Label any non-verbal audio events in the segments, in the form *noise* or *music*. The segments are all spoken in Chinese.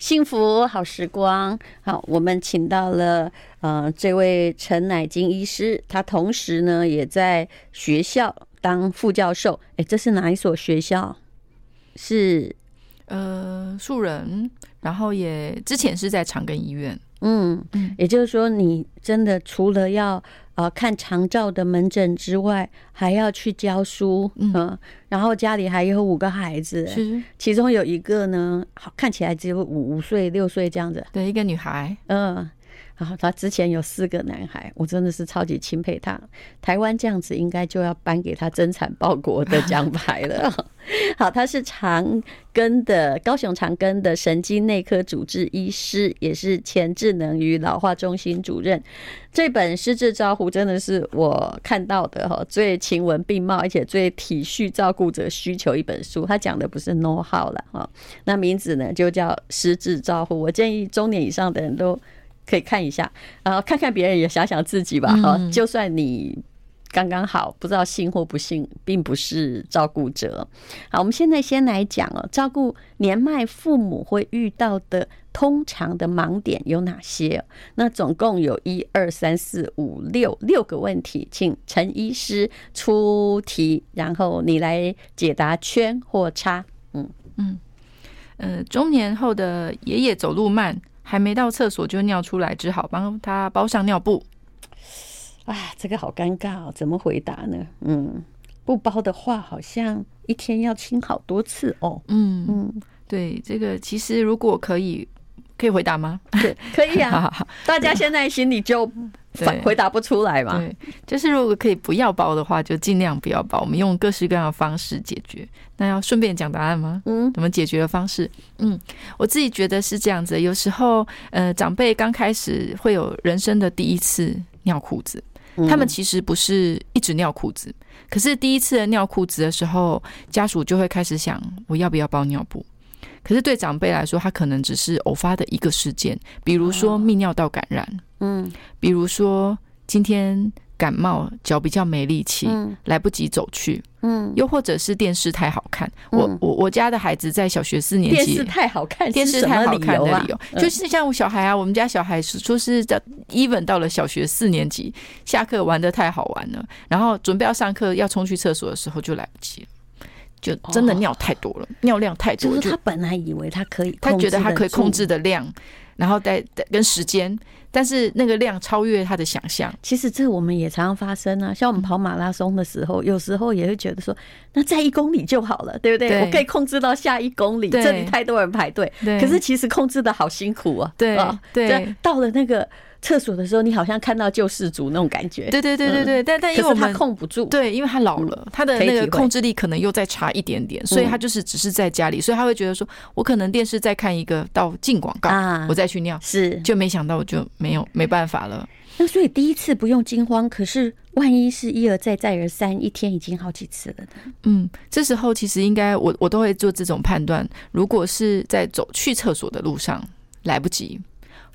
幸福好时光。好，我们请到了呃这位陈乃金医师，他同时呢也在学校当副教授。哎，这是哪一所学校？是呃素人，然后也之前是在长庚医院。嗯，也就是说，你真的除了要呃看长照的门诊之外，还要去教书，嗯、呃，然后家里还有五个孩子，是，其中有一个呢，好看起来只有五五岁六岁这样子，对，一个女孩，嗯、呃。然后他之前有四个男孩，我真的是超级钦佩他。台湾这样子应该就要颁给他增产报国的奖牌了。*laughs* *laughs* 好，他是长庚的高雄长庚的神经内科主治医师，也是前智能与老化中心主任。这本《失智照护》真的是我看到的哈最情文并茂，而且最体恤照顾者需求一本书。他讲的不是 know how 了哈，那名字呢就叫《失智照护》。我建议中年以上的人都。可以看一下，然后看看别人，也想想自己吧。哈，就算你刚刚好，不知道幸或不幸，并不是照顾者。好，我们现在先来讲哦，照顾年迈父母会遇到的通常的盲点有哪些？那总共有一二三四五六六个问题，请陈医师出题，然后你来解答圈或叉。嗯嗯，呃，中年后的爷爷走路慢。还没到厕所就尿出来，只好帮他包上尿布。啊，这个好尴尬哦，怎么回答呢？嗯，不包的话，好像一天要清好多次哦。嗯嗯，对，这个其实如果可以，可以回答吗？对，可以啊。好好好，大家现在心里就。*laughs* 反回答不出来嘛？对，就是如果可以不要包的话，就尽量不要包。我们用各式各样的方式解决。那要顺便讲答案吗？嗯，怎么解决的方式？嗯，我自己觉得是这样子。有时候，呃，长辈刚开始会有人生的第一次尿裤子，他们其实不是一直尿裤子，可是第一次的尿裤子的时候，家属就会开始想，我要不要包尿布？可是对长辈来说，他可能只是偶发的一个事件，比如说泌尿道感染。嗯，比如说今天感冒，脚比较没力气，嗯，来不及走去，嗯，又或者是电视太好看，嗯、我我我家的孩子在小学四年级，电视太好看，电视太好看的理由，就是像我小孩啊，我们家小孩是说是在 even 到了小学四年级，下课玩的太好玩了，然后准备要上课要冲去厕所的时候就来不及了，就真的尿太多了，哦、尿量太多了，就是他本来以为他可以，他觉得他可以控制的量，然后带跟时间。但是那个量超越他的想象。其实这我们也常常发生啊，像我们跑马拉松的时候，有时候也会觉得说，那再一公里就好了，对不对？对，我可以控制到下一公里，这里太多人排队。可是其实控制的好辛苦啊。对对，到了那个。厕所的时候，你好像看到救世主那种感觉。对对对对对，但但因为他控不住，对，因为他老了，他的那个控制力可能又再差一点点，所以他就是只是在家里，所以他会觉得说，我可能电视再看一个到进广告，我再去尿，是，就没想到我就没有没办法了。那所以第一次不用惊慌，可是万一是一而再再而三，一天已经好几次了呢？嗯，这时候其实应该我我都会做这种判断，如果是在走去厕所的路上来不及。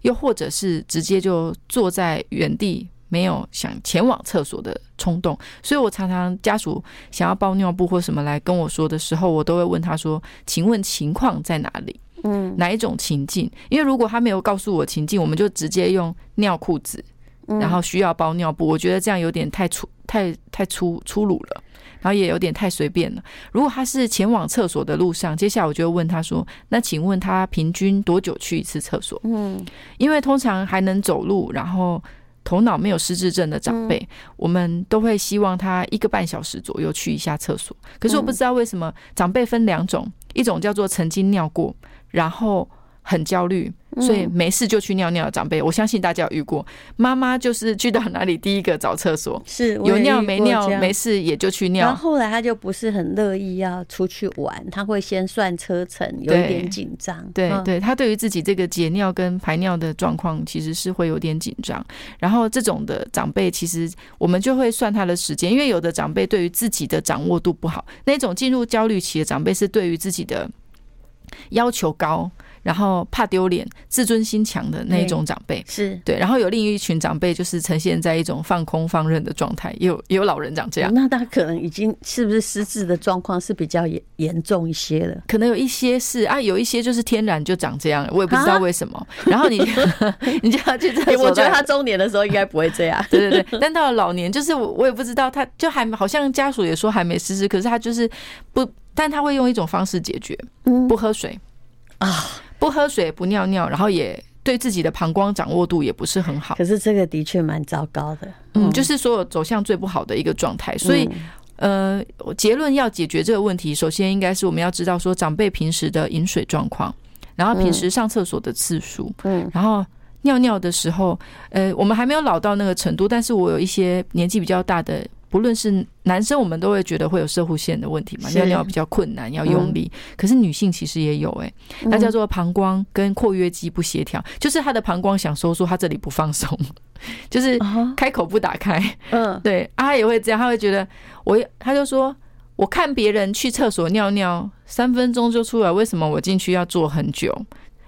又或者是直接就坐在原地，没有想前往厕所的冲动，所以我常常家属想要包尿布或什么来跟我说的时候，我都会问他说：“请问情况在哪里？嗯，哪一种情境？因为如果他没有告诉我情境，我们就直接用尿裤子，然后需要包尿布，我觉得这样有点太粗、太太粗粗鲁了。”然后也有点太随便了。如果他是前往厕所的路上，接下来我就会问他说：“那请问他平均多久去一次厕所？”嗯，因为通常还能走路，然后头脑没有失智症的长辈，我们都会希望他一个半小时左右去一下厕所。可是我不知道为什么长辈分两种，一种叫做曾经尿过，然后很焦虑。所以没事就去尿尿的长辈，我相信大家有遇过。妈妈就是去到哪里第一个找厕所，是有尿没尿没事也就去尿。然后后来他就不是很乐意要出去玩，他会先算车程，有一点紧张。对对，他对于自己这个解尿跟排尿的状况，其实是会有点紧张。然后这种的长辈，其实我们就会算他的时间，因为有的长辈对于自己的掌握度不好，那种进入焦虑期的长辈是对于自己的要求高。然后怕丢脸、自尊心强的那一种长辈，是对。然后有另一群长辈，就是呈现在一种放空放任的状态，也有也 *laughs* 有老人长这样。那他可能已经是不是失智的状况是比较严严重一些了？可能有一些是啊，有一些就是天然就长这样，我也不知道为什么。然后你 *laughs* 你就要去这 *laughs* 我觉得他中年的时候应该不会这样。对对对，但到了老年，就是我我也不知道，他就还好像家属也说还没失智，可是他就是不，但他会用一种方式解决，不喝水啊，不喝水，不尿尿，然后也对自己的膀胱掌握度也不是很好。可是这个的确蛮糟糕的，嗯，就是所有走向最不好的一个状态。所以，呃，结论要解决这个问题，首先应该是我们要知道说长辈平时的饮水状况，然后平时上厕所的次数，嗯，然后。尿尿的时候，呃，我们还没有老到那个程度，但是我有一些年纪比较大的，不论是男生，我们都会觉得会有射护腺的问题嘛，尿尿比较困难，要用力。可是女性其实也有、欸，哎，它叫做膀胱跟括约肌不协调，就是她的膀胱想收缩，她这里不放松，*laughs* 就是开口不打开。嗯，对，啊，她也会这样，她会觉得我，她就说，我看别人去厕所尿尿三分钟就出来，为什么我进去要坐很久？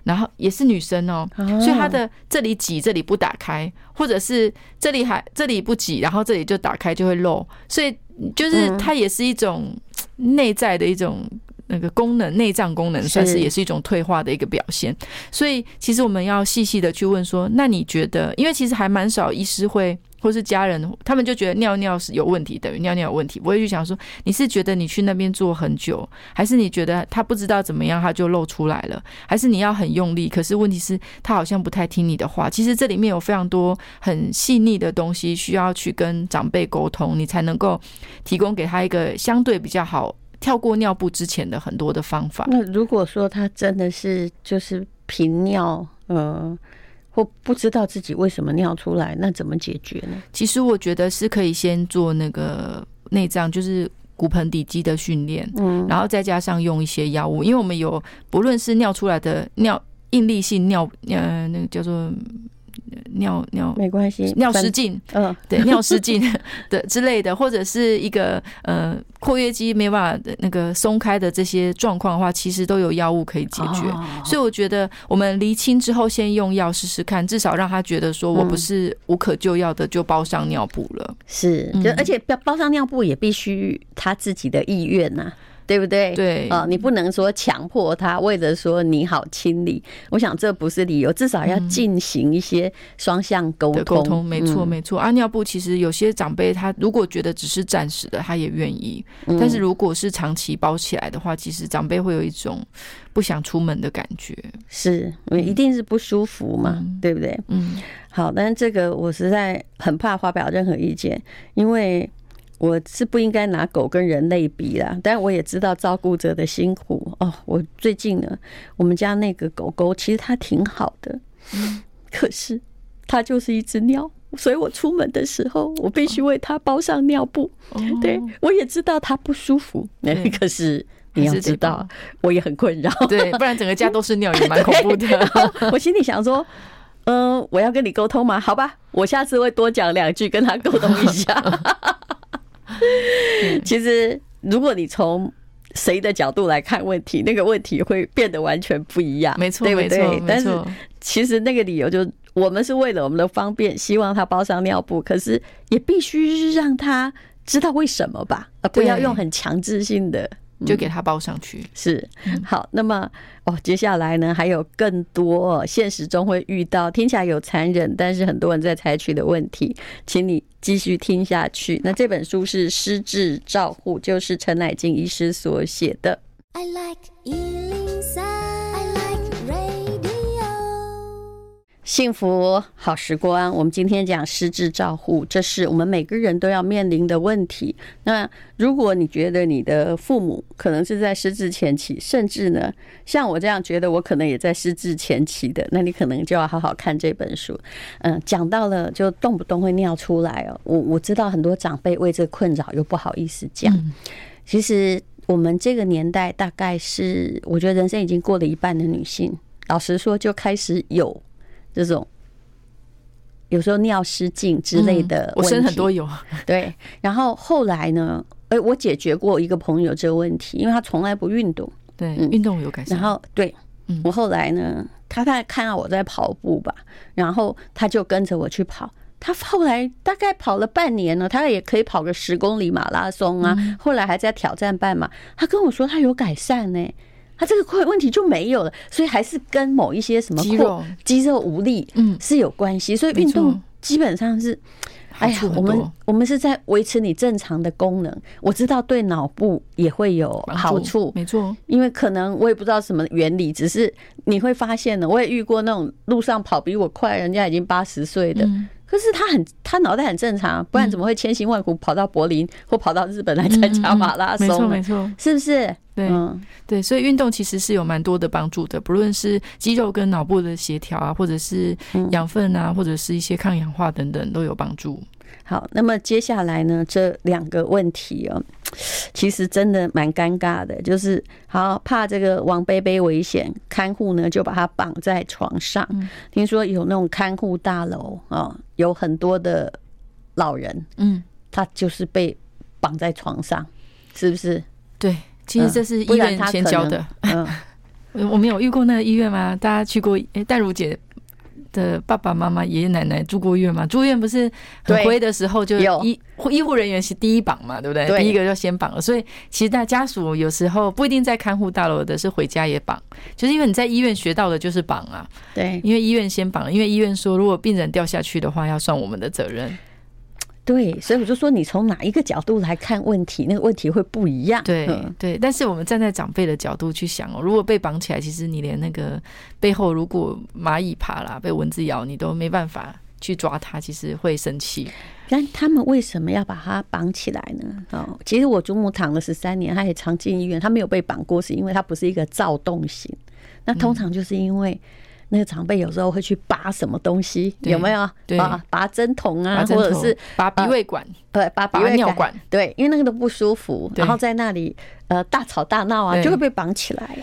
然后也是女生哦，所以她的这里挤，这里不打开，或者是这里还这里不挤，然后这里就打开就会漏，所以就是它也是一种内在的一种那个功能，内脏功能算是也是一种退化的一个表现。所以其实我们要细细的去问说，那你觉得？因为其实还蛮少医师会。或是家人，他们就觉得尿尿是有问题，等于尿尿有问题。我会去想说，你是觉得你去那边坐很久，还是你觉得他不知道怎么样他就漏出来了，还是你要很用力？可是问题是，他好像不太听你的话。其实这里面有非常多很细腻的东西需要去跟长辈沟通，你才能够提供给他一个相对比较好跳过尿布之前的很多的方法。那如果说他真的是就是频尿，嗯。或不知道自己为什么尿出来，那怎么解决呢？其实我觉得是可以先做那个内脏，就是骨盆底肌的训练，嗯，然后再加上用一些药物，因为我们有不论是尿出来的尿应力性尿，呃，那个叫做。尿尿没关系，尿失禁，嗯，对，尿失禁的 *laughs* 之类的，或者是一个呃括约肌没办法那个松开的这些状况的话，其实都有药物可以解决。哦、所以我觉得我们厘清之后，先用药试试看，至少让他觉得说我不是无可救药的，就包上尿布了。是，就而且包包上尿布也必须他自己的意愿呐。对不对？对啊，你不能说强迫他，为了说你好清理，我想这不是理由，至少要进行一些双向沟通。沟通没错没错。啊，尿布其实有些长辈他如果觉得只是暂时的，他也愿意；但是如果是长期包起来的话，其实长辈会有一种不想出门的感觉，是，一定是不舒服嘛，对不对？嗯。好，但是这个我实在很怕发表任何意见，因为。我是不应该拿狗跟人类比啦，但我也知道照顾者的辛苦哦。我最近呢，我们家那个狗狗其实它挺好的，可是它就是一只尿，所以我出门的时候我必须为它包上尿布。对，我也知道它不舒服，*laughs* 可是你要知道，我也很困扰。对，不然整个家都是尿也蛮 *laughs* 恐怖的。*laughs* 我心里想说，嗯，我要跟你沟通吗？好吧，我下次会多讲两句跟他沟通一下。*laughs* 其实，如果你从谁的角度来看问题，那个问题会变得完全不一样。没错，对不对？没错。但是，其实那个理由就我们是为了我们的方便，希望他包上尿布，可是也必须让他知道为什么吧，而不要用很强制性的。就给他包上去。是好，那么哦，接下来呢，还有更多现实中会遇到，听起来有残忍，但是很多人在采取的问题，请你继续听下去。那这本书是《失智照护》，就是陈乃静医师所写的。I like 幸福好时光，我们今天讲失智照护，这是我们每个人都要面临的问题。那如果你觉得你的父母可能是在失智前期，甚至呢，像我这样觉得我可能也在失智前期的，那你可能就要好好看这本书。嗯，讲到了就动不动会尿出来哦。我我知道很多长辈为这困扰，又不好意思讲。其实我们这个年代大概是，我觉得人生已经过了一半的女性，老实说就开始有。这种有时候尿失禁之类的我身很多有。对，然后后来呢？哎，我解决过一个朋友这个问题，因为他从来不运动，对，运动有改善。然后对，嗯，我后来呢，他大概看到我在跑步吧，然后他就跟着我去跑。他后来大概跑了半年了，他也可以跑个十公里马拉松啊。后来还在挑战半马，他跟我说他有改善呢，他这个问题就没有了。所以还是跟某一些什么肌肉肌肉无力嗯是有关系。所以运动基本上是。哎呀，我们我们是在维持你正常的功能。我知道对脑部也会有好处，没错。因为可能我也不知道什么原理，只是你会发现呢。我也遇过那种路上跑比我快，人家已经八十岁的，可是他很他脑袋很正常，不然怎么会千辛万苦跑到柏林或跑到日本来参加马拉松？没错，没错，是不是？对，对，所以运动其实是有蛮多的帮助的，不论是肌肉跟脑部的协调啊，或者是养分啊，或者是一些抗氧化等等，都有帮助。好，那么接下来呢，这两个问题哦，*tsk* 其实真的蛮尴尬的，就是好怕这个王贝贝危险，看护呢就把他绑在床上。听说有那种看护大楼啊，有很多的老人，嗯，他就是被绑在床上，是不是？对，其实这是医院先教的。嗯，*laughs* 我们有遇过那个医院吗？大家去过？哎，淡如姐。的爸爸妈妈、爷爷奶奶住过院嘛？住院不是很灰的时候，就医医护人员是第一绑嘛，对不对？第一个就先绑了。所以其实大家属有时候不一定在看护大楼的，是回家也绑，就是因为你在医院学到的就是绑啊。对，因为医院先绑，因为医院说如果病人掉下去的话，要算我们的责任。对，所以我就说，你从哪一个角度来看问题，那个问题会不一样。对对，但是我们站在长辈的角度去想哦，如果被绑起来，其实你连那个背后如果蚂蚁爬啦，被蚊子咬，你都没办法去抓它，其实会生气。但他们为什么要把它绑起来呢？哦，其实我祖母躺了十三年，她也常进医院，她没有被绑过，是因为她不是一个躁动型。那通常就是因为。那个长辈有时候会去拔什么东西，有没有？对，拔针筒啊，或者是拔鼻胃管，对，拔鼻胃尿管，对，因为那个都不舒服，然后在那里呃大吵大闹啊，就会被绑起来。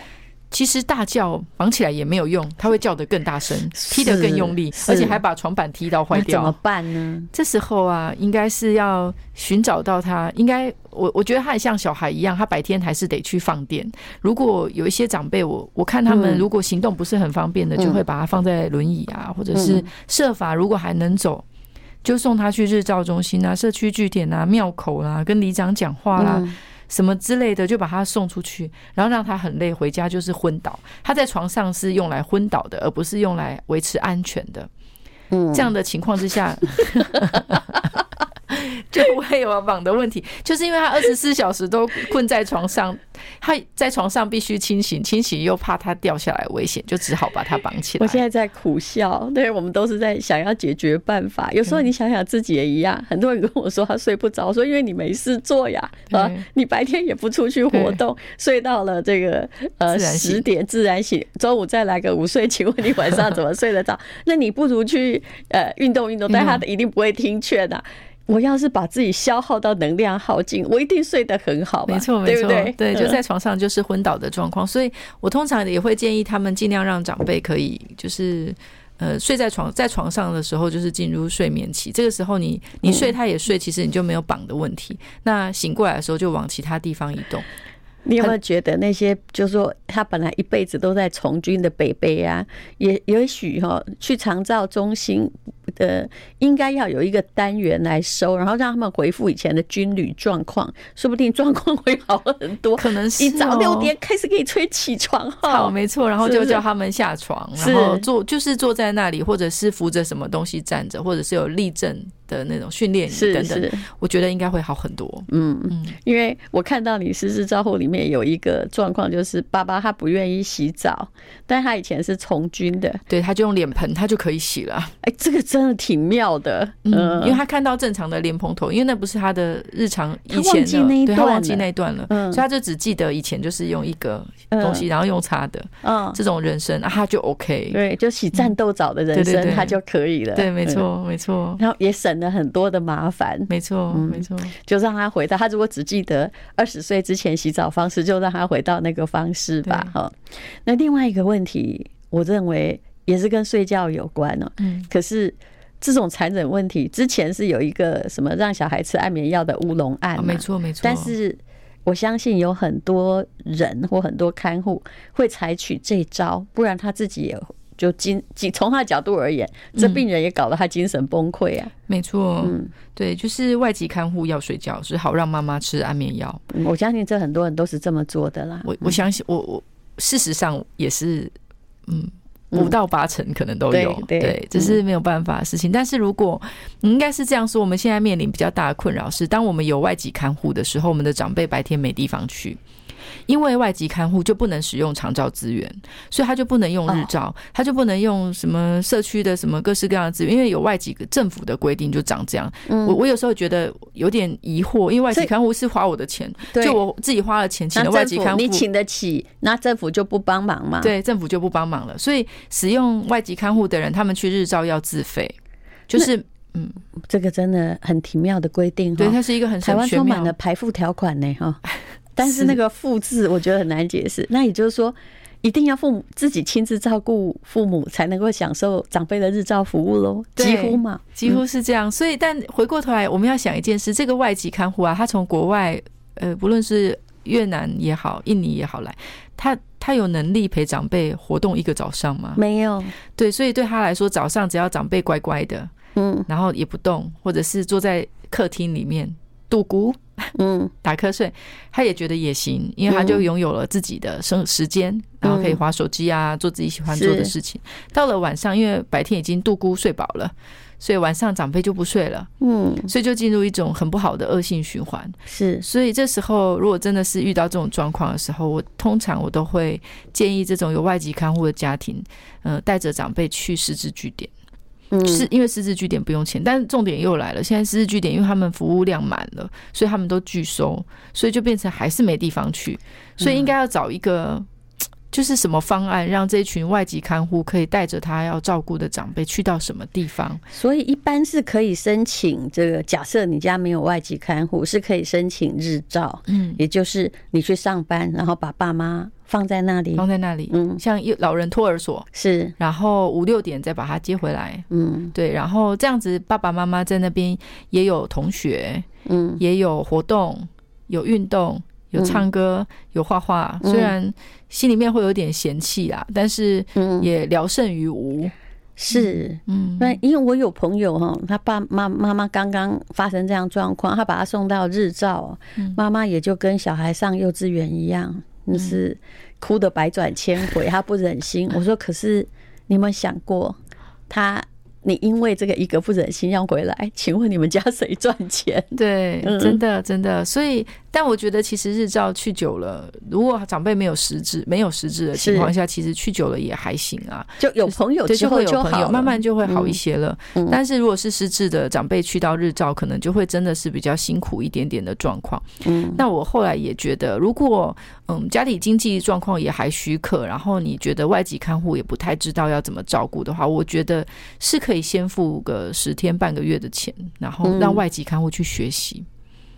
其实大叫绑起来也没有用，他会叫得更大声，踢得更用力，而且还把床板踢到坏掉。怎么办呢？这时候啊，应该是要寻找到他。应该我我觉得他也像小孩一样，他白天还是得去放电。如果有一些长辈，我我看他们如果行动不是很方便的，就会把他放在轮椅啊，或者是设法如果还能走，就送他去日照中心啊、社区据点啊、庙口啦，跟里长讲话啦。什么之类的，就把他送出去，然后让他很累，回家就是昏倒。他在床上是用来昏倒的，而不是用来维持安全的。嗯，这样的情况之下。*laughs* 就不会有绑的问题，就是因为他二十四小时都困在床上，他在床上必须清醒，清醒又怕他掉下来危险，就只好把他绑起来。我现在在苦笑，对，我们都是在想要解决办法。有时候你想想自己也一样，很多人跟我说他睡不着，说因为你没事做呀，啊，你白天也不出去活动，睡到了这个呃十点自然醒，中午再来个午睡，请问你晚上怎么睡得着？*laughs* 那你不如去呃运动运动，但他一定不会听劝的。我要是把自己消耗到能量耗尽，我一定睡得很好。没错，没错，对，就在床上就是昏倒的状况。所以我通常也会建议他们尽量让长辈可以就是呃睡在床在床上的时候就是进入睡眠期。这个时候你你睡他也睡，其实你就没有绑的问题。那醒过来的时候就往其他地方移动。你有没有觉得那些就是说他本来一辈子都在从军的北北啊，也也许哈去长照中心的应该要有一个单元来收，然后让他们回复以前的军旅状况，说不定状况会好很多。可能是一早六点开始给你催起床哈，好，没错，然后就叫他们下床，然后坐就是坐在那里，或者是扶着什么东西站着，或者是有立正。的那种训练营等等，我觉得应该会好很多。嗯嗯，因为我看到你实施照护里面有一个状况，就是爸爸他不愿意洗澡，但他以前是从军的，对，他就用脸盆，他就可以洗了。哎，这个真的挺妙的。嗯，因为他看到正常的莲蓬头，因为那不是他的日常，以前的，对，他忘记那一段了，嗯所以他就只记得以前就是用一个东西，然后用擦的，嗯，这种人生啊，他就 OK。对，就洗战斗澡的人生，他就可以了。对，没错，没错。然后也省。了很多的麻烦，没错，没错，就让他回到他如果只记得二十岁之前洗澡方式，就让他回到那个方式吧。哈，那另外一个问题，我认为也是跟睡觉有关哦。嗯，可是这种残忍问题，之前是有一个什么让小孩吃安眠药的乌龙案，没错，没错。但是我相信有很多人或很多看护会采取这招，不然他自己也就精精从他的角度而言，这病人也搞得他精神崩溃啊。没错，嗯，对，就是外籍看护要睡觉，是好让妈妈吃安眠药。我相信这很多人都是这么做的啦。我我相信我我事实上也是，嗯。五到八成可能都有，嗯、对，对，这是没有办法的事情。嗯、但是如果应该是这样说，我们现在面临比较大的困扰是，当我们有外籍看护的时候，我们的长辈白天没地方去。因为外籍看护就不能使用长照资源，所以他就不能用日照，他就不能用什么社区的什么各式各样的资源，因为有外籍政府的规定就长这样。我我有时候觉得有点疑惑，因为外籍看护是花我的钱，就我自己花了钱请的外籍看护，你请得起，那政府就不帮忙嘛？对，政府就不帮忙了。所以使用外籍看护的人，他们去日照要自费，就是嗯，这个真的很奇妙的规定。对，它是一个很台湾充满了排富条款呢，哈。但是那个富字我觉得很难解释。那也就是说，一定要父母自己亲自照顾父母，才能够享受长辈的日照服务喽？几乎嘛，几乎是这样。所以，但回过头来，我们要想一件事：这个外籍看护啊，他从国外，呃，不论是越南也好，印尼也好来，他他有能力陪长辈活动一个早上吗？没有。对，所以对他来说，早上只要长辈乖乖的，嗯，然后也不动，或者是坐在客厅里面度孤。嗯，*laughs* 打瞌睡，他也觉得也行，因为他就拥有了自己的生时间，然后可以划手机啊，做自己喜欢做的事情。到了晚上，因为白天已经度孤睡饱了，所以晚上长辈就不睡了。嗯，所以就进入一种很不好的恶性循环。是，所以这时候如果真的是遇到这种状况的时候，我通常我都会建议这种有外籍看护的家庭，呃，带着长辈去失智据点。是因为私自据点不用钱，但是重点又来了。现在私自据点，因为他们服务量满了，所以他们都拒收，所以就变成还是没地方去。所以应该要找一个，就是什么方案，让这群外籍看护可以带着他要照顾的长辈去到什么地方。所以一般是可以申请这个。假设你家没有外籍看护，是可以申请日照，嗯，也就是你去上班，然后把爸妈。放在那里，放在那里，嗯，像老人托儿所是，然后五六点再把他接回来，嗯，对，然后这样子爸爸妈妈在那边也有同学，嗯，也有活动，有运动，有唱歌，有画画，虽然心里面会有点嫌弃啊，但是也聊胜于无，是，嗯，那因为我有朋友哈，他爸妈妈妈刚刚发生这样状况，他把他送到日照，妈妈也就跟小孩上幼稚园一样。就是哭得百转千回，他不忍心。我说：“可是你有没有想过，他？”你因为这个一个不忍心要回来，请问你们家谁赚钱？*laughs* 对，真的真的。所以，但我觉得其实日照去久了，如果长辈没有实质，没有实质的情况下，其实去久了也还行啊。就有朋友之后就好，慢慢就会好一些了。但是如果是失智的长辈去到日照，可能就会真的是比较辛苦一点点的状况。嗯，那我后来也觉得，如果嗯家里经济状况也还许可，然后你觉得外籍看护也不太知道要怎么照顾的话，我觉得是可以。可以先付个十天半个月的钱，然后让外籍看护去学习。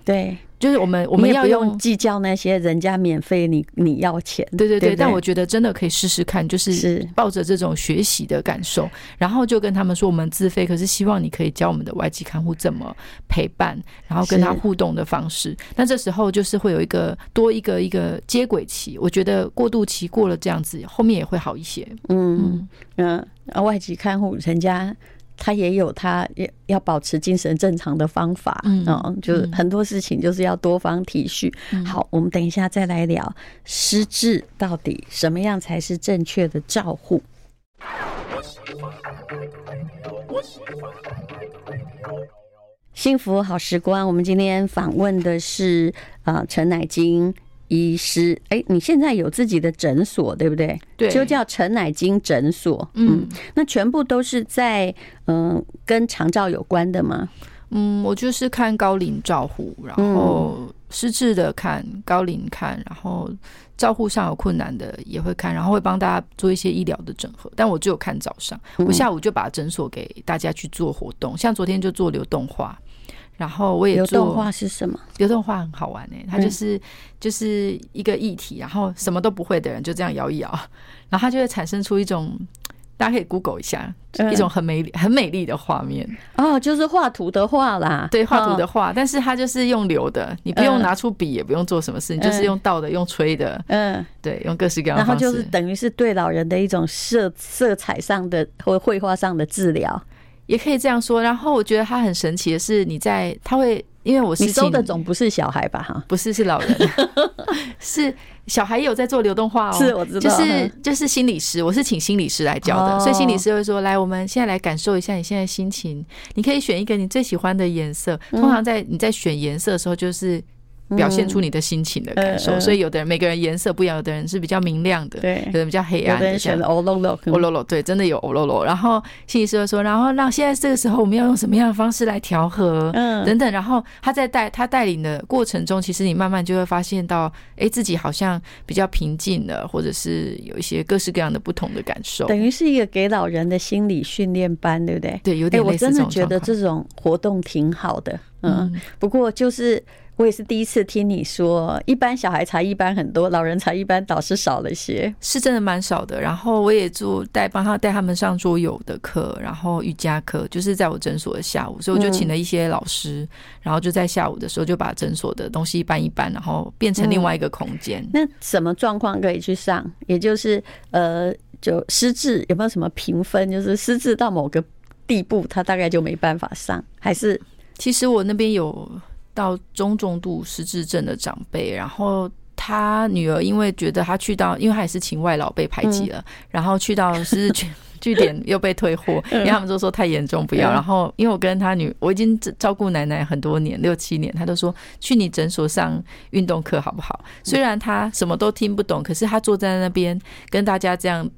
对。就是我们我们要用计较那些人家免费，你你要钱，对对对。但我觉得真的可以试试看，就是抱着这种学习的感受，然后就跟他们说我们自费，可是希望你可以教我们的外籍看护怎么陪伴，然后跟他互动的方式。那这时候就是会有一个多一个一个接轨期，我觉得过渡期过了这样子，后面也会好一些。嗯嗯，啊，外籍看护人家。他也有他要要保持精神正常的方法，嗯，就是很多事情就是要多方体恤。好，我们等一下再来聊失智到底什么样才是正确的照护。幸福好时光，我们今天访问的是啊陈乃菁。医师，哎、欸，你现在有自己的诊所，对不对？对，就叫陈乃菁诊所。嗯，那全部都是在嗯、呃、跟长照有关的吗？嗯，我就是看高龄照护，然后失智的看，高龄看，然后照护上有困难的也会看，然后会帮大家做一些医疗的整合。但我只有看早上，我下午就把诊所给大家去做活动，像昨天就做流动画。然后我也做流动画是什么？流动画很好玩哎，它就是就是一个议题，然后什么都不会的人就这样摇一摇，*laughs* 然后它就会产生出一种大家可以 Google 一下，嗯一种很美、很美丽的画面。哦，就是画图的画啦，对，画图的哦画，但是它就是用流的，你不用拿出笔，也不用做什么事，你就是用倒的，用吹的，嗯，对，用各式各样的然后。就是等于是对老人的一种色色彩上的或绘画上的治疗。也可以这样说。然后我觉得他很神奇的是，你在他会，因为我是你收的总不是小孩吧？哈，不是是老人，*laughs* 是小孩也有在做流动化哦。是我知道就是嗯就是心理师，我是请心理师来教的，哦所以心理师会说：来，我们现在来感受一下你现在心情，你可以选一个你最喜欢的颜色。嗯通常在你在选颜色的时候，就是。表现出你的心情的感受，嗯嗯所以有的人每个人颜色不一样，有的人是比较明亮的，对有的人比较黑暗的。的人选了欧露露，欧露露，对，真的有欧露露。然后心理师说，然后让现在这个时候我们要用什么样的方式来调和，嗯等等。然后他在带他带领的过程中，其实你慢慢就会发现到，哎，自己好像比较平静了，或者是有一些各式各样的不同的感受。等于是一个给老人的心理训练班，对不对？对，有点，我点类似真的觉得这种活动挺好的，嗯。嗯，不过就是我也是第一次听你说，一般小孩才一般很多，老人才一般倒是少了些。是真的蛮少的。然后我也做带帮他带他们上桌游的课，然后瑜伽课，就是在我诊所的下午，所以我就请了一些老师，然后就在下午的时候就把诊所的东西搬一搬，然后变成另外一个空间。那什么状况可以去上？也就是呃，就失智有没有什么评分？就是失智到某个地步，他大概就没办法上，还是其实我那边有到中重度失智症的长辈，然后他女儿因为觉得他去到，因为他也是请外老被排挤了，然后去到失智据据点又被退货，因为他们都说太严重不要。然后因为我跟他女，我已经照顾奶奶很多年，六七年，他都说去你诊所上运动课好不好？虽然他什么都听不懂，可是他坐在那边跟大家这样。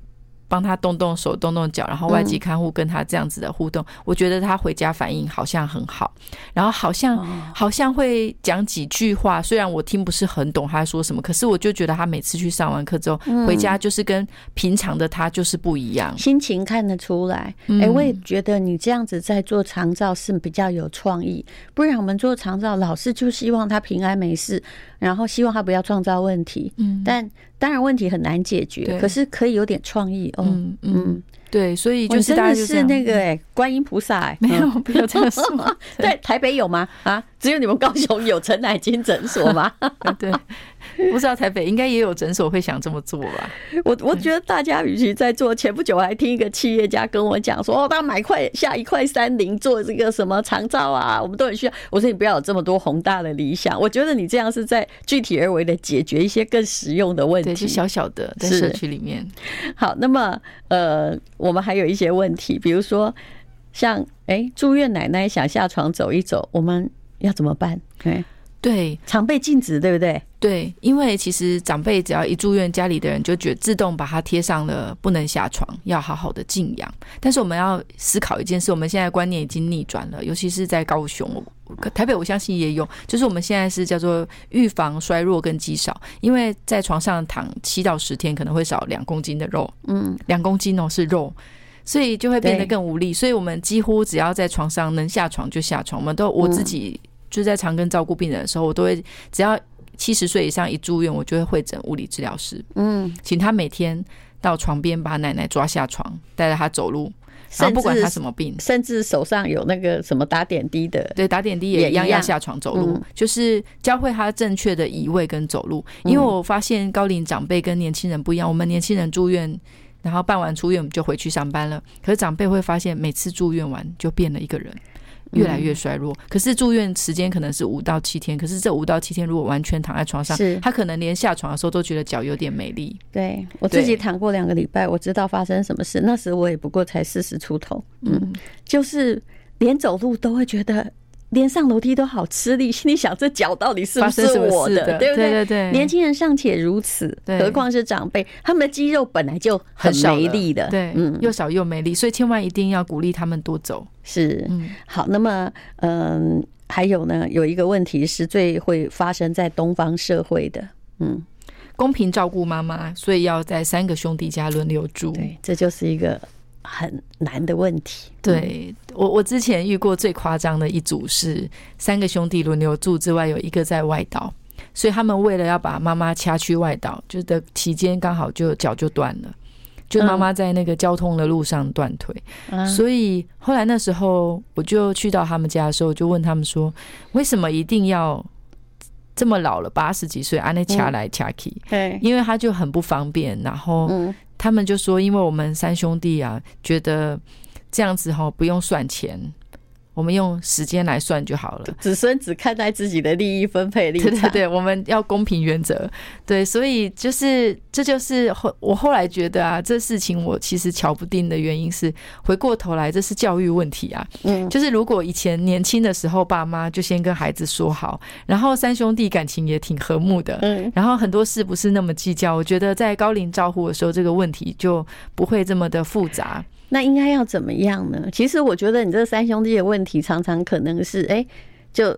帮他动动手、动动脚，然后外籍看护跟他这样子的互动，我觉得他回家反应好像很好，然后好像好像会讲几句话，虽然我听不是很懂他说什么，可是我就觉得他每次去上完课之后回家，就是跟平常的他就是不一样，心情看得出来。哎，我也觉得你这样子在做长照是比较有创意，不然我们做长照老是就希望他平安没事，然后希望他不要创造问题。嗯，但当然问题很难解决，可是可以有点创意。嗯嗯，对，所以就是大家是那个哎，观音菩萨哎，没有没有这样说，*laughs* 对台北有吗？啊，只有你们高雄有陈乃金诊所吗？*laughs* 对，*laughs* 不知道台北应该也有诊所会想这么做吧？我我觉得大家与其在做，前不久我还听一个企业家跟我讲说，哦，他买块下一块山林做这个什么长照啊，我们都很需要。我说你不要有这么多宏大的理想，我觉得你这样是在具体而为的解决一些更实用的问题，小小的在社区里面。好，那么呃，我们还有一些问题，比如说像哎、欸，住院奶奶想下床走一走，我们要怎么办？对对，常被禁止，对不对？对，因为其实长辈只要一住院，家里的人就觉得自动把他贴上了不能下床，要好好的静养。但是我们要思考一件事，我们现在观念已经逆转了，尤其是在高雄、台北，我相信也有，就是我们现在是叫做预防衰弱跟肌少，因为在床上躺七到十天可能会少两公斤的肉，嗯，两公斤哦是肉。所以就会变得更无力，所以我们几乎只要在床上能下床就下床。我们都我自己就在长庚照顾病人的时候，我都会只要七十岁以上一住院，我就会会诊物理治疗师，嗯，请他每天到床边把奶奶抓下床，带着他走路，然后不管他什么病，甚至手上有那个什么打点滴的，对，打点滴也一样要下床走路，就是教会他正确的移位跟走路。因为我发现高龄长辈跟年轻人不一样，我们年轻人住院。然后办完出院，我们就回去上班了。可是长辈会发现，每次住院完就变了一个人，越来越衰弱。可是住院时间可能是五到七天，可是这五到七天如果完全躺在床上，他可能连下床的时候都觉得脚有点没力。对，我自己躺过两个礼拜，我知道发生什么事。那时我也不过才四十出头，嗯，就是连走路都会觉得。连上楼梯都好吃力，心里 *laughs* 想这脚到底是不是我的，的对不对？对对对，年轻人尚且如此，何况是长辈，他们的肌肉本来就很没力的，对，嗯，又少又没力，所以千万一定要鼓励他们多走。是，嗯，好，那么，嗯，还有呢，有一个问题是最会发生在东方社会的，嗯，公平照顾妈妈，所以要在三个兄弟家轮流住，对，这就是一个。很难的问题。对我，我之前遇过最夸张的一组是三个兄弟轮流住之外，有一个在外岛，所以他们为了要把妈妈掐去外岛，就的期间刚好就脚就断了，就妈妈在那个交通的路上断腿，嗯、所以后来那时候我就去到他们家的时候，就问他们说，为什么一定要这么老了八十几岁，安内掐来掐去？对，因为他就很不方便。然后他们就说，因为我们三兄弟啊，觉得这样子哈不用算钱。我们用时间来算就好了。子孙只看待自己的利益分配立场。对对对，我们要公平原则。对，所以就是这就是后我后来觉得啊，这事情我其实瞧不定的原因是，回过头来这是教育问题啊。嗯，就是如果以前年轻的时候，爸妈就先跟孩子说好，然后三兄弟感情也挺和睦的，嗯，然后很多事不是那么计较，我觉得在高龄照护的时候，这个问题就不会这么的复杂。那应该要怎么样呢？其实我觉得你这三兄弟的问题常常可能是，哎，就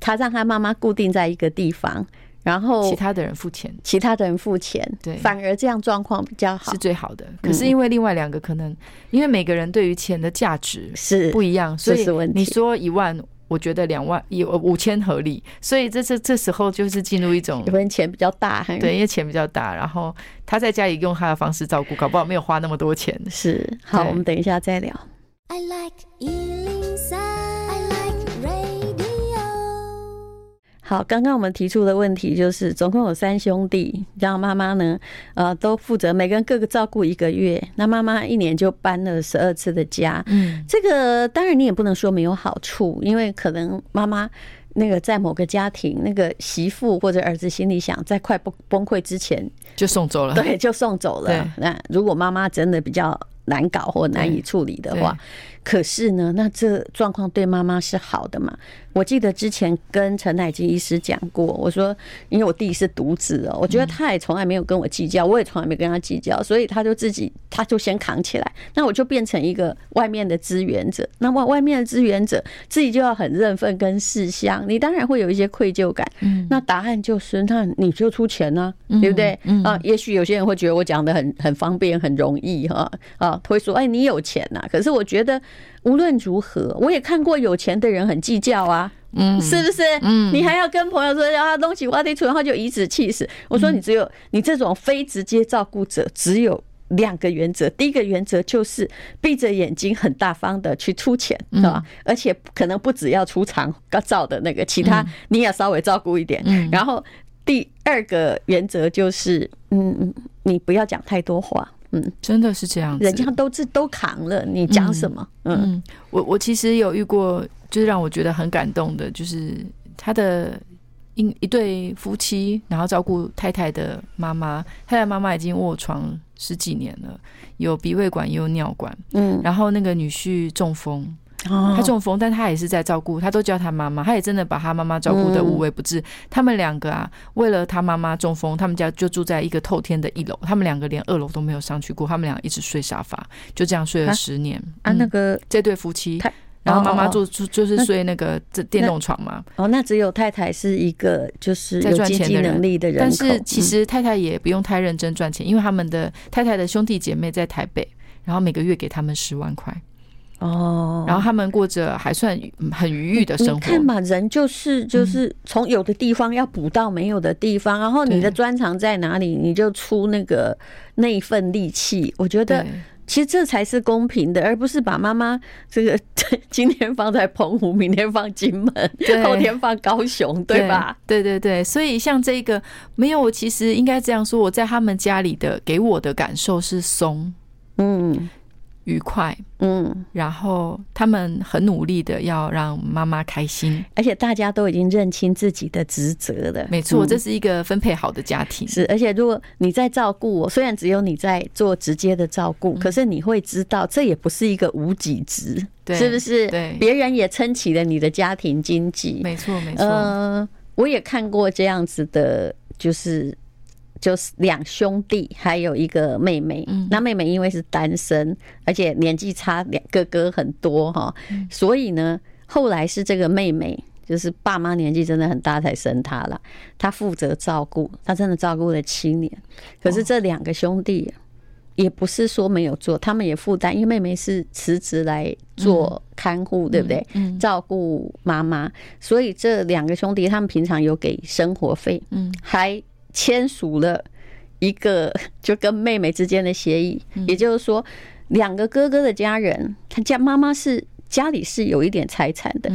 他让他妈妈固定在一个地方，然后其他的人付钱，其他的人付钱，对，反而这样状况比较好，是最好的。可是因为另外两个可能，因为每个人对于钱的价值是不一样，所以你说一万。我觉得两万一五千合理，所以这这这时候就是进入一种因为钱比较大，对，因为钱比较大，然后他在家里用他的方式照顾，搞不好没有花那么多钱。是，好，我们等一下再聊。I like 好，刚刚我们提出的问题就是，总共有三兄弟，然后妈妈呢，呃，都负责每个人各个照顾一个月。那妈妈一年就搬了十二次的家，嗯，这个当然你也不能说没有好处，因为可能妈妈那个在某个家庭，那个媳妇或者儿子心里想，在快崩崩溃之前就送走了，对，就送走了。那如果妈妈真的比较难搞或难以处理的话，可是呢，那这状况对妈妈是好的嘛？我记得之前跟陈乃金医师讲过，我说，因为我弟是独子哦，我觉得他也从来没有跟我计较，我也从来没跟他计较，所以他就自己他就先扛起来，那我就变成一个外面的支援者。那外外面的支援者自己就要很认份跟事相，你当然会有一些愧疚感。嗯，那答案就是，那你就出钱呢，对不对？啊，也许有些人会觉得我讲的很很方便很容易哈啊，会说哎你有钱呐，可是我觉得。无论如何，我也看过有钱的人很计较啊，嗯，是不是？嗯，你还要跟朋友说要他东西挖地出，然后就颐指气使。我说你只有你这种非直接照顾者，只有两个原则。第一个原则就是闭着眼睛很大方的去出钱，是吧？而且可能不只要出长照的那个，其他你也稍微照顾一点。然后第二个原则就是，嗯，你不要讲太多话。嗯，真的是这样子，人家都是都扛了，你讲什么？嗯，嗯我我其实有遇过，就是让我觉得很感动的，就是他的一一对夫妻，然后照顾太太的妈妈，太太妈妈已经卧床十几年了，有鼻胃管也有尿管，嗯，然后那个女婿中风。他中风，但他也是在照顾，他都叫他妈妈，他也真的把他妈妈照顾的无微不至。他们两个啊，为了他妈妈中风，他们家就住在一个透天的一楼，他们两个连二楼都没有上去过，他们俩一直睡沙发，就这样睡了十年。啊，那个这对夫妻，然后妈妈住住就是睡那个这电动床嘛。哦，那只有太太是一个就是有经济能力的人，但是其实太太也不用太认真赚钱，因为他们的太太的兄弟姐妹在台北，然后每个月给他们十万块。哦，然后他们过着还算很愉悦的生活。你看吧，人就是就是从有的地方要补到没有的地方，然后你的专长在哪里，你就出那个那一份力气。我觉得其实这才是公平的，而不是把妈妈这个 *laughs* 今天放在澎湖，明天放金门，后天放高雄，对吧？对对对，所以像这个没有，我其实应该这样说，我在他们家里的给我的感受是松，嗯。愉快，嗯，然后他们很努力的要让妈妈开心，而且大家都已经认清自己的职责了。没错，这是一个分配好的家庭。是，而且如果你在照顾我，虽然只有你在做直接的照顾，可是你会知道，这也不是一个无给职，是不是？对，别人也撑起了你的家庭经济。没错，没错。呃，我也看过这样子的，就是。就是两兄弟，还有一个妹妹。那妹妹因为是单身，而且年纪差两哥哥很多哈，所以呢，后来是这个妹妹，就是爸妈年纪真的很大才生她了。她负责照顾，她真的照顾了七年。可是这两个兄弟也不是说没有做，他们也负担，因为妹妹是辞职来做看护，对不对？照顾妈妈，所以这两个兄弟他们平常有给生活费，嗯，还。签署了一个 *laughs* 就跟妹妹之间的协议，也就是说，两个哥哥的家人，他家妈妈是家里是有一点财产的，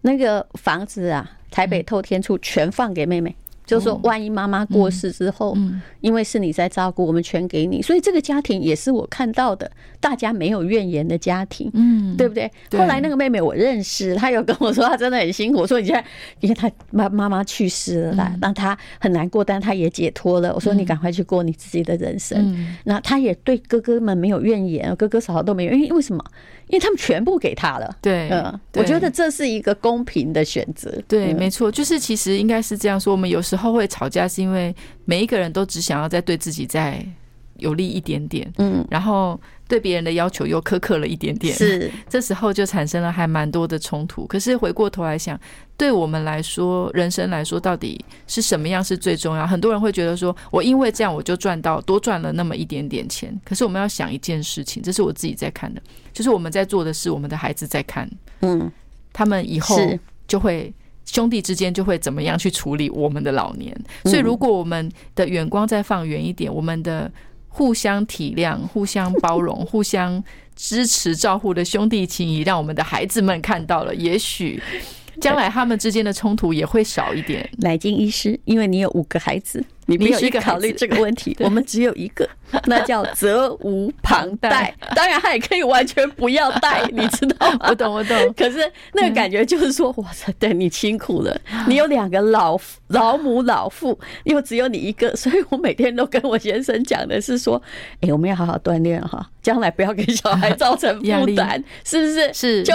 那个房子啊，台北透天处全放给妹妹。就是说，万一妈妈过世之后，因为是你在照顾，我们全给你，所以这个家庭也是我看到的，大家没有怨言的家庭，嗯，对不对？后来那个妹妹我认识，她有跟我说，她真的很辛苦。我说你现在，因为她妈妈妈去世了啦，让她很难过，但她也解脱了。我说你赶快去过你自己的人生。那她也对哥哥们没有怨言，哥哥嫂嫂都没有，因为为什么？因为他们全部给她了。对，嗯，我觉得这是一个公平的选择。对，没错，就是其实应该是这样说。我们有时候会吵架，是因为每一个人都只想要再对自己再有利一点点，嗯，然后。对别人的要求又苛刻了一点点，是 *laughs* 这时候就产生了还蛮多的冲突。可是回过头来想，对我们来说，人生来说，到底是什么样是最重要？很多人会觉得说，我因为这样我就赚到多赚了那么一点点钱。可是我们要想一件事情，这是我自己在看的，就是我们在做的事，我们的孩子在看，嗯，他们以后就会兄弟之间就会怎么样去处理我们的老年。所以如果我们的眼光再放远一点，我们的。互相体谅、互相包容、互相支持、照顾的兄弟情谊，让我们的孩子们看到了，也许。*laughs* 将来他们之间的冲突也会少一点。*laughs* 乃金医师，因为你有五个孩子，你必须考虑这个 *laughs* 问题。我们只有一个，那叫责无旁贷。当然，他也可以完全不要带，你知道吗？我懂，我懂。可是那个感觉就是说，哇塞，对你辛苦了。你有两个老老母老父，又只有你一个，所以我每天都跟我先生讲的是说，哎，我们要好好锻炼哈，将来不要给小孩造成负担，是不是？是。就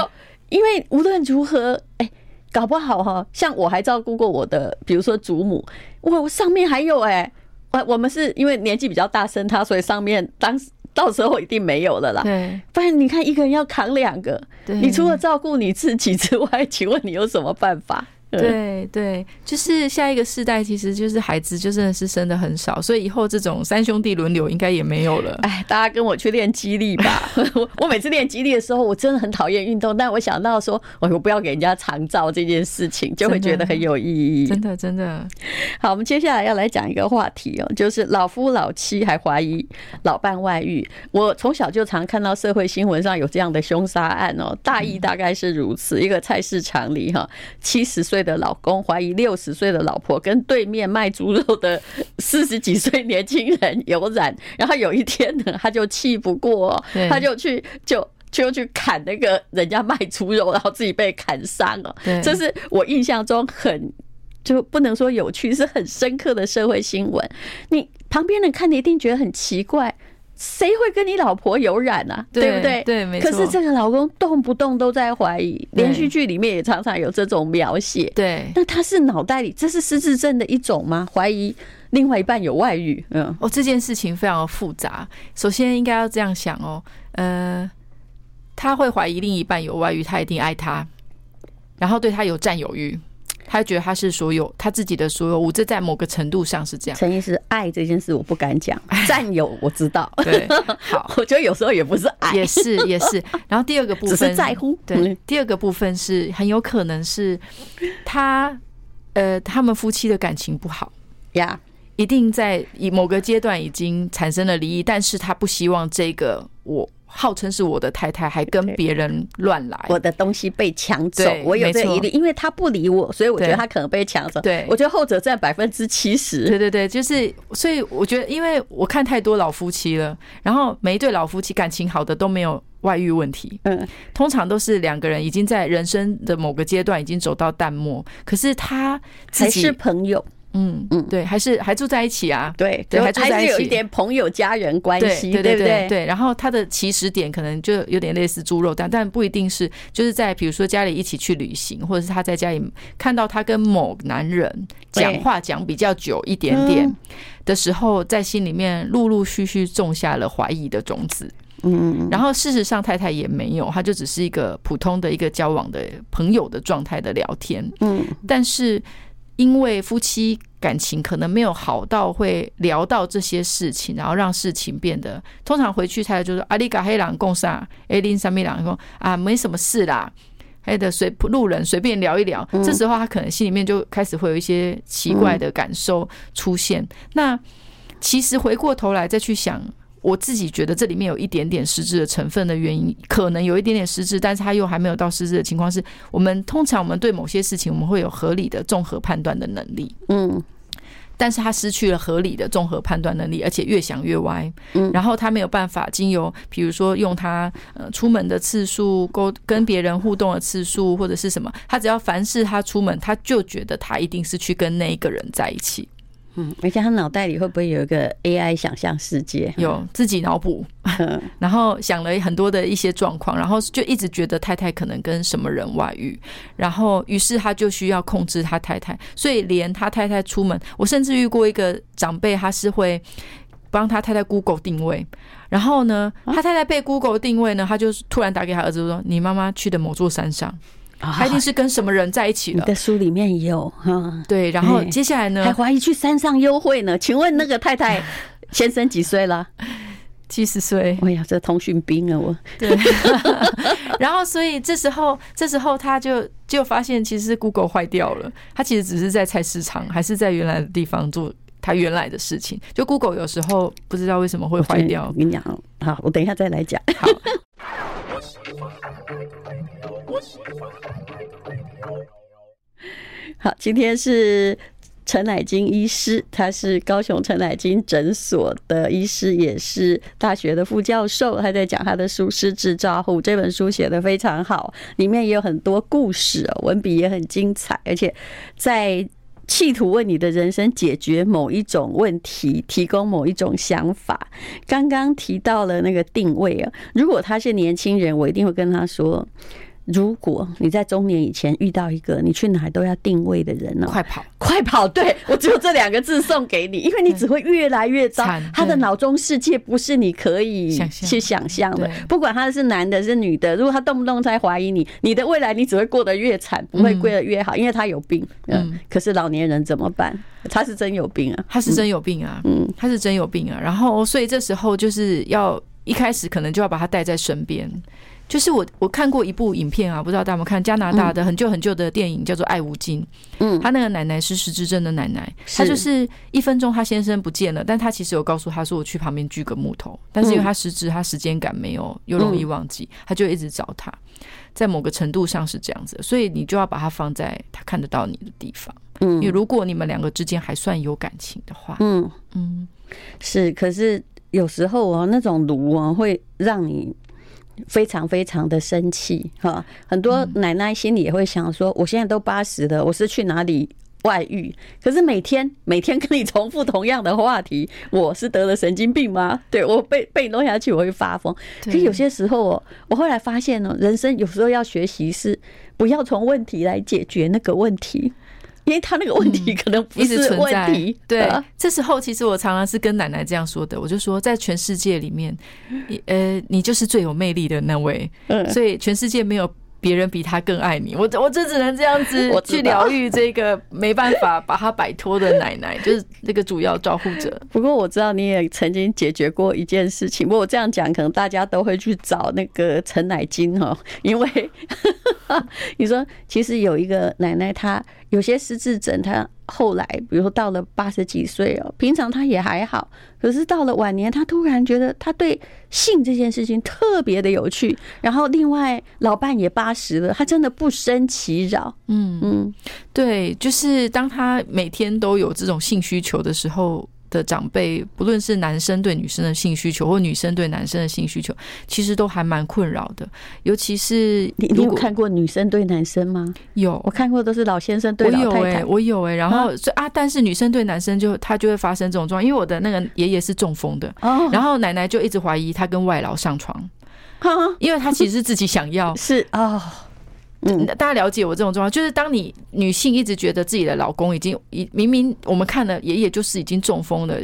因为无论如何，哎。搞不好哈，像我还照顾过我的，比如说祖母，我上面还有哎，我我们是因为年纪比较大生他，所以上面当时到时候一定没有了啦。对，不然你看一个人要扛两个，你除了照顾你自己之外，*laughs* 请问你有什么办法？对对，就是下一个世代，其实就是孩子，就真的是生的很少，所以以后这种三兄弟轮流应该也没有了。哎，大家跟我去练肌力吧！我 *laughs* 我每次练肌力的时候，我真的很讨厌运动，但我想到说，我我不要给人家长照这件事情，就会觉得很有意义。真的真的。好，我们接下来要来讲一个话题哦，就是老夫老妻还怀疑老伴外遇。我从小就常看到社会新闻上有这样的凶杀案哦，大意大概是如此：一个菜市场里哈，七十岁。的老公怀疑六十岁的老婆跟对面卖猪肉的四十几岁年轻人有染，然后有一天呢，他就气不过，他就去就就去砍那个人家卖猪肉，然后自己被砍伤了。这是我印象中很就不能说有趣，是很深刻的社会新闻。你旁边人看，你一定觉得很奇怪。谁会跟你老婆有染啊？对不对？对，没错。可是这个老公动不动都在怀疑，连续剧里面也常常有这种描写。对，那他是脑袋里这是失智症的一种吗？怀疑另外一半有外遇？嗯，哦，这件事情非常的复杂。首先应该要这样想哦，呃，他会怀疑另一半有外遇，他一定爱他，然后对他有占有欲。他觉得他是所有他自己的所有物，这在某个程度上是这样。陈医师，爱这件事我不敢讲，*laughs* 占有我知道。对，好，*laughs* 我觉得有时候也不是爱，也是也是。然后第二个部分只是在乎，对，第二个部分是很有可能是他呃，他们夫妻的感情不好呀，一定在以某个阶段已经产生了离异，但是他不希望这个我。号称是我的太太，还跟别人乱来，我的东西被抢走，我有这疑虑，因为他不理我，所以我觉得他可能被抢走。对，我觉得后者占百分之七十。对对对，就是，所以我觉得，因为我看太多老夫妻了，然后每一对老夫妻感情好的都没有外遇问题，嗯，通常都是两个人已经在人生的某个阶段已经走到淡漠，可是他还是朋友。嗯嗯，对，还是还住在一起啊？对对，还住在一起，有一点朋友家人关系，对对对对。然后他的起始点可能就有点类似猪肉蛋，但不一定是，就是在比如说家里一起去旅行，或者是他在家里看到他跟某男人讲话讲比较久一点点的时候，在心里面陆陆续续种下了怀疑的种子。嗯，然后事实上太太也没有，他就只是一个普通的一个交往的朋友的状态的聊天。嗯，但是。因为夫妻感情可能没有好到会聊到这些事情，然后让事情变得通常回去太太就说：“阿里嘎黑狼共上，艾琳三米狼说啊，没什么事啦，还得随路人随便聊一聊。”这时候他可能心里面就开始会有一些奇怪的感受出现。那其实回过头来再去想，我自己觉得这里面有一点点失智的成分的原因，可能有一点点失智，但是他又还没有到失智的情况。是我们通常我们对某些事情，我们会有合理的综合判断的能力。嗯。但是他失去了合理的综合判断能力，而且越想越歪。嗯，然后他没有办法经由，比如说用他呃出门的次数，沟跟别人互动的次数，或者是什么，他只要凡是他出门，他就觉得他一定是去跟那一个人在一起。嗯，而且他脑袋里会不会有一个 AI 想象世界？有自己脑补，*laughs* 然后想了很多的一些状况，然后就一直觉得太太可能跟什么人外遇，然后于是他就需要控制他太太，所以连他太太出门，我甚至遇过一个长辈，他是会帮他太太 Google 定位，然后呢，他太太被 Google 定位呢，他就突然打给他儿子说：“你妈妈去的某座山上。”他一定是跟什么人在一起了？你的书里面有哈，对。然后接下来呢？还怀疑去山上幽会呢？*laughs* 请问那个太太 *laughs* 先生几岁了？七十岁。哎呀，这通讯兵啊！我对。*laughs* 然后，所以这时候，这时候他就就发现，其实 Google 坏掉了。他其实只是在菜市场，还是在原来的地方做他原来的事情。就 Google 有时候不知道为什么会坏掉。我跟你讲，好，我等一下再来讲。好。好，今天是陈乃金医师，他是高雄陈乃金诊所的医师，也是大学的副教授。他在讲他的书《师智照护》这本书写得非常好，里面也有很多故事，文笔也很精彩，而且在企图为你的人生解决某一种问题，提供某一种想法。刚刚提到了那个定位啊，如果他是年轻人，我一定会跟他说。如果你在中年以前遇到一个你去哪都要定位的人呢？快跑，快跑！对，我只有这两个字送给你，因为你只会越来越糟。他的脑中世界不是你可以去想象的。不管他是男的，是女的，如果他动不动在怀疑你，你的未来你只会过得越惨，不会过得越好，因为他有病。嗯，可是老年人怎么办？他是真有病啊！他是真有病啊！嗯，他是真有病啊！然后，所以这时候就是要一开始可能就要把他带在身边。就是我我看过一部影片啊，不知道大家有没有看加拿大的很旧很旧的电影，叫做《爱无尽》。嗯，他那个奶奶是失智症的奶奶，她就是一分钟她先生不见了，但她其实有告诉他说，我去旁边锯个木头，但是因为她失智，她时间感没有，又容易忘记，她就一直找他。在某个程度上是这样子，所以你就要把它放在他看得到你的地方。嗯，因为如果你们两个之间还算有感情的话，嗯嗯，是。可是有时候啊，那种炉啊，会让你。非常非常的生气哈，很多奶奶心里也会想说：我现在都八十了，我是去哪里外遇？可是每天每天跟你重复同样的话题，我是得了神经病吗？对，我被被弄下去，我会发疯。可是有些时候哦，我后来发现呢，人生有时候要学习是不要从问题来解决那个问题。因为他那个问题可能不是问题，对。这时候其实我常常是跟奶奶这样说的，我就说，在全世界里面，呃，你就是最有魅力的那位，所以全世界没有。别人比他更爱你，我我这只能这样子 *laughs* 去疗愈这个没办法把他摆脱的奶奶，*laughs* 就是那个主要照护者。不过我知道你也曾经解决过一件事情，不过我这样讲，可能大家都会去找那个陈乃金哈，*laughs* 因为你说其实有一个奶奶，她有些失智症，她。后来，比如说到了八十几岁哦，平常他也还好，可是到了晚年，他突然觉得他对性这件事情特别的有趣。然后，另外老伴也八十了，他真的不生其扰。嗯嗯，对，就是当他每天都有这种性需求的时候。的长辈，不论是男生对女生的性需求，或女生对男生的性需求，其实都还蛮困扰的。尤其是你，你有看过女生对男生吗？有，我看过都是老先生对老太太。我有哎。然后啊，啊，但是女生对男生就他就会发生这种状况，因为我的那个爷爷是中风的，然后奶奶就一直怀疑他跟外劳上床，因为他其实是自己想要，*laughs* 是啊。嗯，大家了解我这种状况，就是当你女性一直觉得自己的老公已经，明明我们看了爷爷就是已经中风了，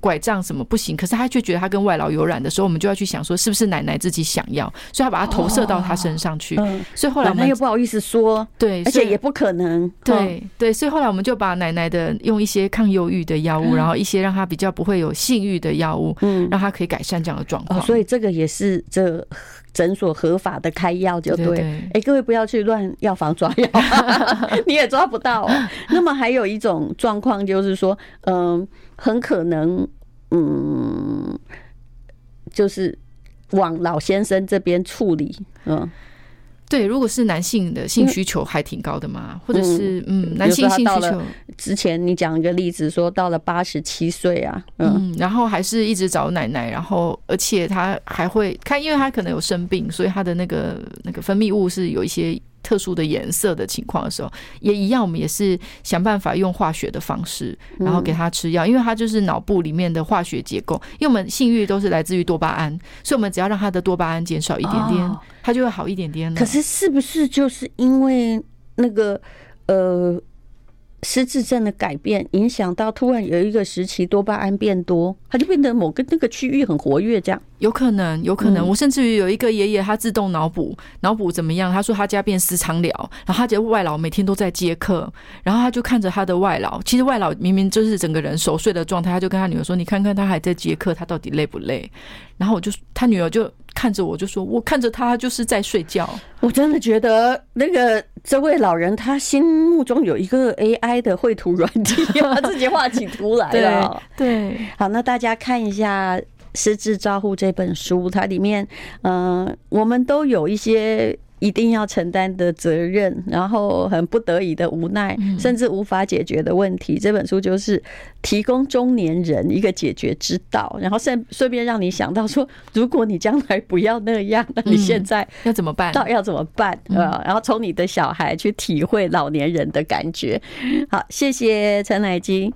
拐杖什么不行，可是她却觉得她跟外劳有染的时候，我们就要去想说，是不是奶奶自己想要，所以她把它投射到她身上去。所以后来我们又不好意思说，对，而且也不可能，对对，所以后来我们就把奶奶的用一些抗忧郁的药物，然后一些让她比较不会有性欲的药物，嗯，让她可以改善这样的状况。所以这个也是这。诊所合法的开药就对，哎，各位不要去乱药房抓药，*laughs* *laughs* 你也抓不到。那么还有一种状况就是说，嗯，很可能嗯，就是往老先生这边处理，嗯。对，如果是男性的性需求还挺高的嘛，或者是嗯，男性性需求。之前你讲一个例子，说到了八十七岁啊，嗯，然后还是一直找奶奶，然后而且他还会看，因为他可能有生病，所以他的那个那个分泌物是有一些。特殊的颜色的情况的时候，也一样，我们也是想办法用化学的方式，然后给他吃药，因为他就是脑部里面的化学结构。因为我们性欲都是来自于多巴胺，所以我们只要让他的多巴胺减少一点点，他就会好一点点了。可是是不是就是因为那个呃？失智症的改变影响到突然有一个时期多巴胺变多，它就变得某个那个区域很活跃，这样有可能，有可能。我甚至于有一个爷爷，他自动脑补，脑补怎么样？他说他家变私娼寮，然后他家外老每天都在接客，然后他就看着他的外老，其实外老明明就是整个人熟睡的状态，他就跟他女儿说：“你看看他还在接客，他到底累不累？”然后我就他女儿就。看着我就说，我看着他就是在睡觉。我真的觉得那个这位老人，他心目中有一个 AI 的绘图软件，*laughs* 他自己画起图来了。对，好，那大家看一下《失智照护》这本书，它里面，嗯，我们都有一些。一定要承担的责任，然后很不得已的无奈，甚至无法解决的问题。这本书就是提供中年人一个解决之道，然后顺顺便让你想到说，如果你将来不要那样，那你现在要怎么办？到要怎么办？呃，然后从你的小孩去体会老年人的感觉。好，谢谢陈乃菁。